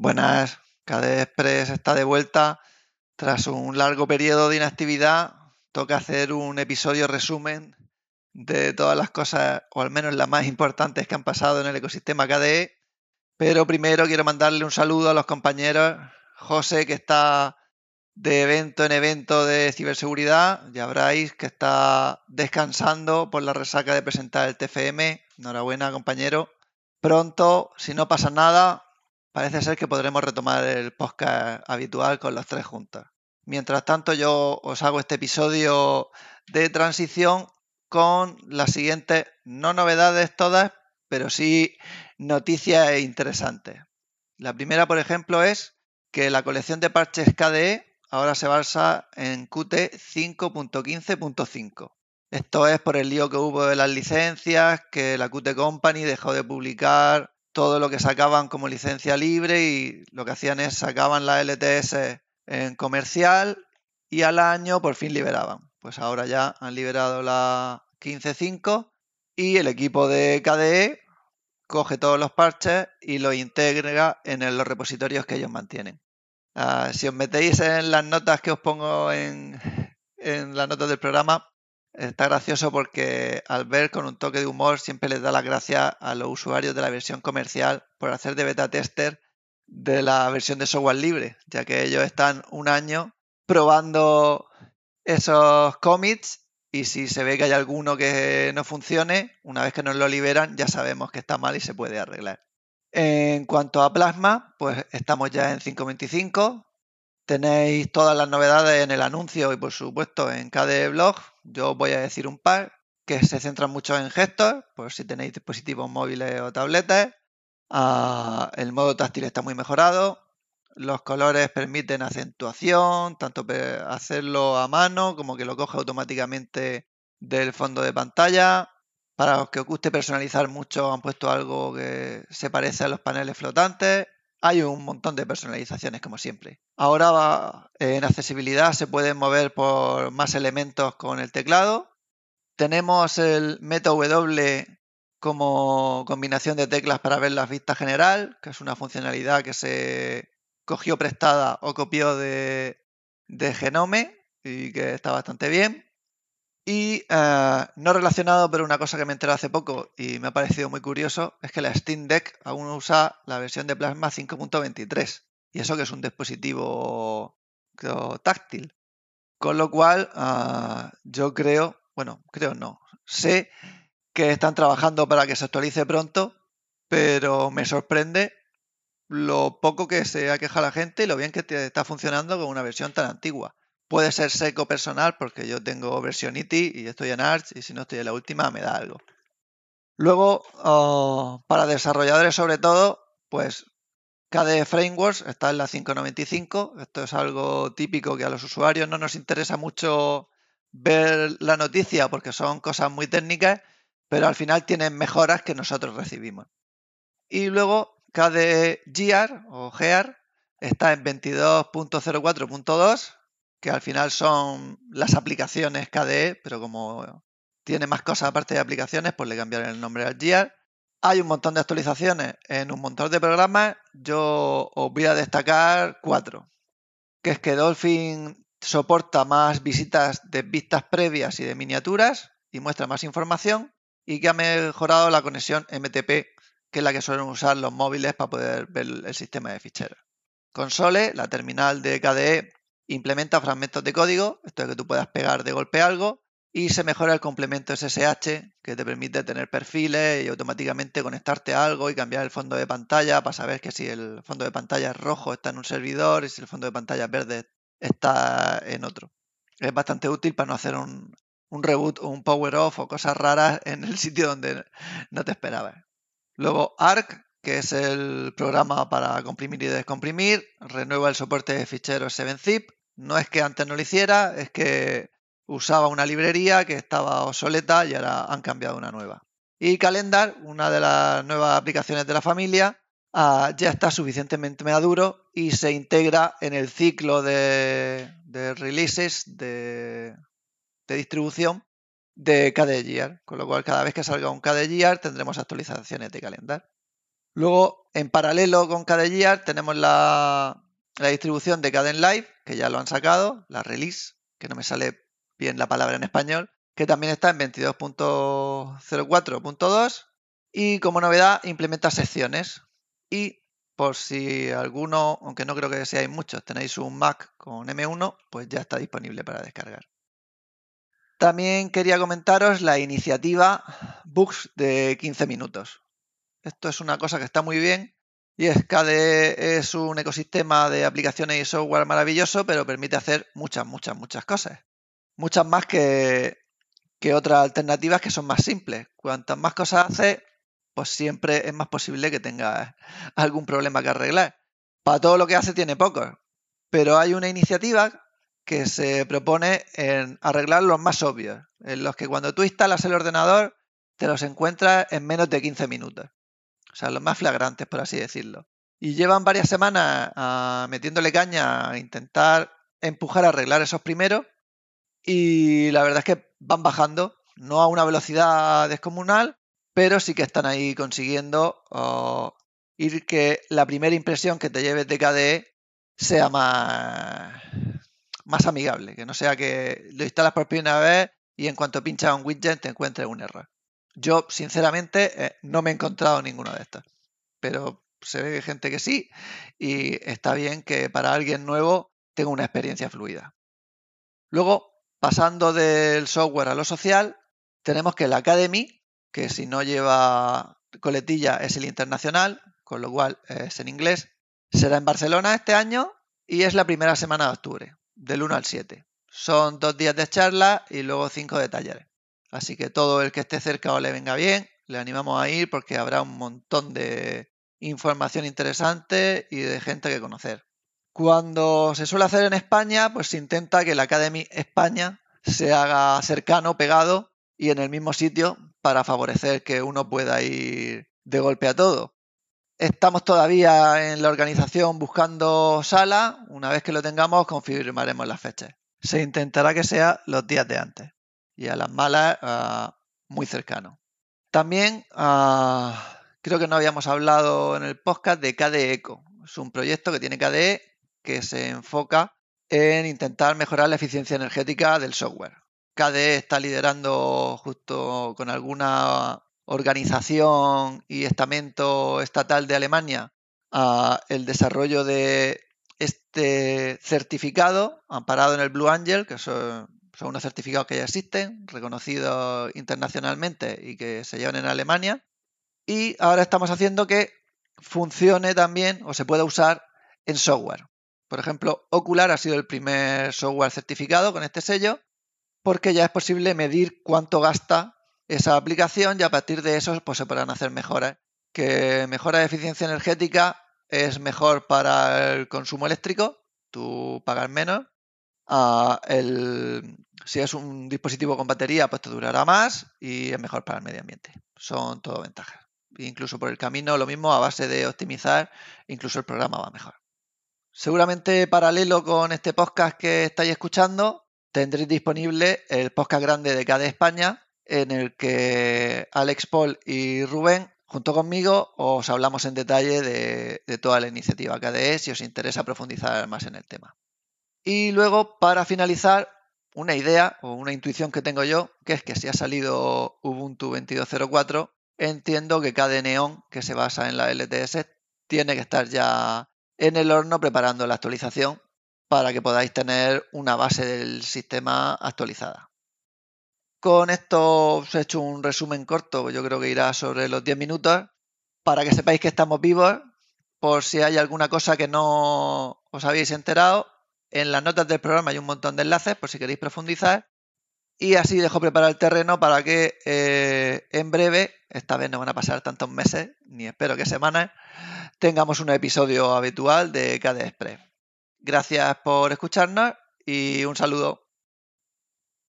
Buenas, KDE Express está de vuelta. Tras un largo periodo de inactividad, toca hacer un episodio resumen de todas las cosas, o al menos las más importantes que han pasado en el ecosistema KDE. Pero primero quiero mandarle un saludo a los compañeros. José, que está de evento en evento de ciberseguridad. Ya veréis que está descansando por la resaca de presentar el TFM. Enhorabuena, compañero. Pronto, si no pasa nada, parece ser que podremos retomar el podcast habitual con las tres juntas. Mientras tanto, yo os hago este episodio de transición con las siguientes, no novedades todas, pero sí noticias interesantes. La primera, por ejemplo, es que la colección de parches KDE ahora se basa en Qt 5.15.5. Esto es por el lío que hubo de las licencias, que la Qt Company dejó de publicar todo lo que sacaban como licencia libre y lo que hacían es sacaban la LTS en comercial y al año por fin liberaban. Pues ahora ya han liberado la 15.5 y el equipo de KDE coge todos los parches y los integra en los repositorios que ellos mantienen. Ah, si os metéis en las notas que os pongo en, en las notas del programa, está gracioso porque al ver con un toque de humor siempre les da las gracias a los usuarios de la versión comercial por hacer de beta tester de la versión de software libre, ya que ellos están un año probando esos commits y si se ve que hay alguno que no funcione, una vez que nos lo liberan ya sabemos que está mal y se puede arreglar. En cuanto a Plasma, pues estamos ya en 5.25. Tenéis todas las novedades en el anuncio y por supuesto en KDE Blog. Yo voy a decir un par que se centran mucho en gestos, por si tenéis dispositivos móviles o tabletas. Ah, el modo táctil está muy mejorado. Los colores permiten acentuación, tanto hacerlo a mano como que lo coge automáticamente del fondo de pantalla. Para los que os guste personalizar mucho, han puesto algo que se parece a los paneles flotantes. Hay un montón de personalizaciones, como siempre. Ahora en accesibilidad se pueden mover por más elementos con el teclado. Tenemos el Meta W como combinación de teclas para ver las vistas general, que es una funcionalidad que se cogió prestada o copió de, de Genome y que está bastante bien. Y eh, no relacionado, pero una cosa que me enteré hace poco y me ha parecido muy curioso es que la Steam Deck aún usa la versión de Plasma 5.23. Y eso que es un dispositivo táctil. Con lo cual, eh, yo creo, bueno, creo no, sé que están trabajando para que se actualice pronto, pero me sorprende lo poco que se aqueja la gente y lo bien que está funcionando con una versión tan antigua. Puede ser seco personal porque yo tengo versión IT y estoy en Arch y si no estoy en la última me da algo. Luego, oh, para desarrolladores sobre todo, pues KDE Frameworks está en la 595. Esto es algo típico que a los usuarios no nos interesa mucho ver la noticia porque son cosas muy técnicas, pero al final tienen mejoras que nosotros recibimos. Y luego KDE GR o GEAR está en 22.04.2 que al final son las aplicaciones KDE, pero como tiene más cosas aparte de aplicaciones, pues le cambiaron el nombre al Gear. Hay un montón de actualizaciones en un montón de programas. Yo os voy a destacar cuatro. Que es que Dolphin soporta más visitas de vistas previas y de miniaturas y muestra más información. Y que ha mejorado la conexión MTP, que es la que suelen usar los móviles para poder ver el sistema de ficheros. Console, la terminal de KDE implementa fragmentos de código, esto es que tú puedas pegar de golpe algo, y se mejora el complemento SSH, que te permite tener perfiles y automáticamente conectarte a algo y cambiar el fondo de pantalla para saber que si el fondo de pantalla es rojo está en un servidor y si el fondo de pantalla es verde está en otro. Es bastante útil para no hacer un, un reboot o un power off o cosas raras en el sitio donde no te esperabas. Luego ARC, que es el programa para comprimir y descomprimir, renueva el soporte de ficheros 7-zip no es que antes no lo hiciera, es que usaba una librería que estaba obsoleta y ahora han cambiado una nueva. Y Calendar, una de las nuevas aplicaciones de la familia, ah, ya está suficientemente maduro y se integra en el ciclo de, releases de, distribución de KDE Con lo cual, cada vez que salga un KDE tendremos actualizaciones de Calendar. Luego, en paralelo con KDE tenemos la, la distribución de Caden Live, que ya lo han sacado, la release, que no me sale bien la palabra en español, que también está en 22.04.2 y como novedad implementa secciones. Y por si alguno, aunque no creo que seáis muchos, tenéis un Mac con M1, pues ya está disponible para descargar. También quería comentaros la iniciativa Books de 15 minutos. Esto es una cosa que está muy bien y KDE es un ecosistema de aplicaciones y software maravilloso, pero permite hacer muchas, muchas, muchas cosas. Muchas más que, que otras alternativas que son más simples. Cuantas más cosas hace, pues siempre es más posible que tenga algún problema que arreglar. Para todo lo que hace tiene pocos, pero hay una iniciativa que se propone en arreglar los más obvios, en los que cuando tú instalas el ordenador te los encuentras en menos de 15 minutos. Sea, los más flagrantes, por así decirlo. Y llevan varias semanas ah, metiéndole caña a intentar empujar a arreglar esos primeros. Y la verdad es que van bajando, no a una velocidad descomunal, pero sí que están ahí consiguiendo oh, ir que la primera impresión que te lleves de KDE sea más, más amigable, que no sea que lo instalas por primera vez y en cuanto pinchas un widget te encuentres un error. Yo, sinceramente, eh, no me he encontrado ninguno de estos. Pero se ve que hay gente que sí y está bien que para alguien nuevo tenga una experiencia fluida. Luego, pasando del software a lo social, tenemos que la Academy, que si no lleva coletilla es el internacional, con lo cual es en inglés, será en Barcelona este año y es la primera semana de octubre, del 1 al 7. Son dos días de charla y luego cinco de talleres. Así que todo el que esté cerca o le venga bien, le animamos a ir porque habrá un montón de información interesante y de gente que conocer. Cuando se suele hacer en España, pues se intenta que la Academy España se haga cercano, pegado y en el mismo sitio para favorecer que uno pueda ir de golpe a todo. Estamos todavía en la organización buscando sala. Una vez que lo tengamos, confirmaremos las fechas. Se intentará que sea los días de antes y a las malas ah, muy cercano. También ah, creo que no habíamos hablado en el podcast de KDE Eco. Es un proyecto que tiene KDE que se enfoca en intentar mejorar la eficiencia energética del software. KDE está liderando justo con alguna organización y estamento estatal de Alemania ah, el desarrollo de este certificado amparado en el Blue Angel, que son son unos certificados que ya existen, reconocidos internacionalmente y que se llevan en Alemania. Y ahora estamos haciendo que funcione también o se pueda usar en software. Por ejemplo, Ocular ha sido el primer software certificado con este sello porque ya es posible medir cuánto gasta esa aplicación y a partir de eso pues, se podrán hacer mejoras. Que mejora de eficiencia energética es mejor para el consumo eléctrico, tú pagas menos. Ah, el, si es un dispositivo con batería, pues te durará más y es mejor para el medio ambiente. Son todo ventajas. Incluso por el camino, lo mismo a base de optimizar, incluso el programa va mejor. Seguramente paralelo con este podcast que estáis escuchando, tendréis disponible el podcast grande de KDE España, en el que Alex Paul y Rubén, junto conmigo, os hablamos en detalle de, de toda la iniciativa KDE si os interesa profundizar más en el tema. Y luego, para finalizar, una idea o una intuición que tengo yo, que es que si ha salido Ubuntu 22.04, entiendo que cada neón que se basa en la LTS tiene que estar ya en el horno preparando la actualización para que podáis tener una base del sistema actualizada. Con esto os he hecho un resumen corto, yo creo que irá sobre los 10 minutos, para que sepáis que estamos vivos, por si hay alguna cosa que no os habéis enterado, en las notas del programa hay un montón de enlaces por si queréis profundizar. Y así dejo preparar el terreno para que eh, en breve, esta vez no van a pasar tantos meses, ni espero que semanas, tengamos un episodio habitual de KDE Express. Gracias por escucharnos y un saludo.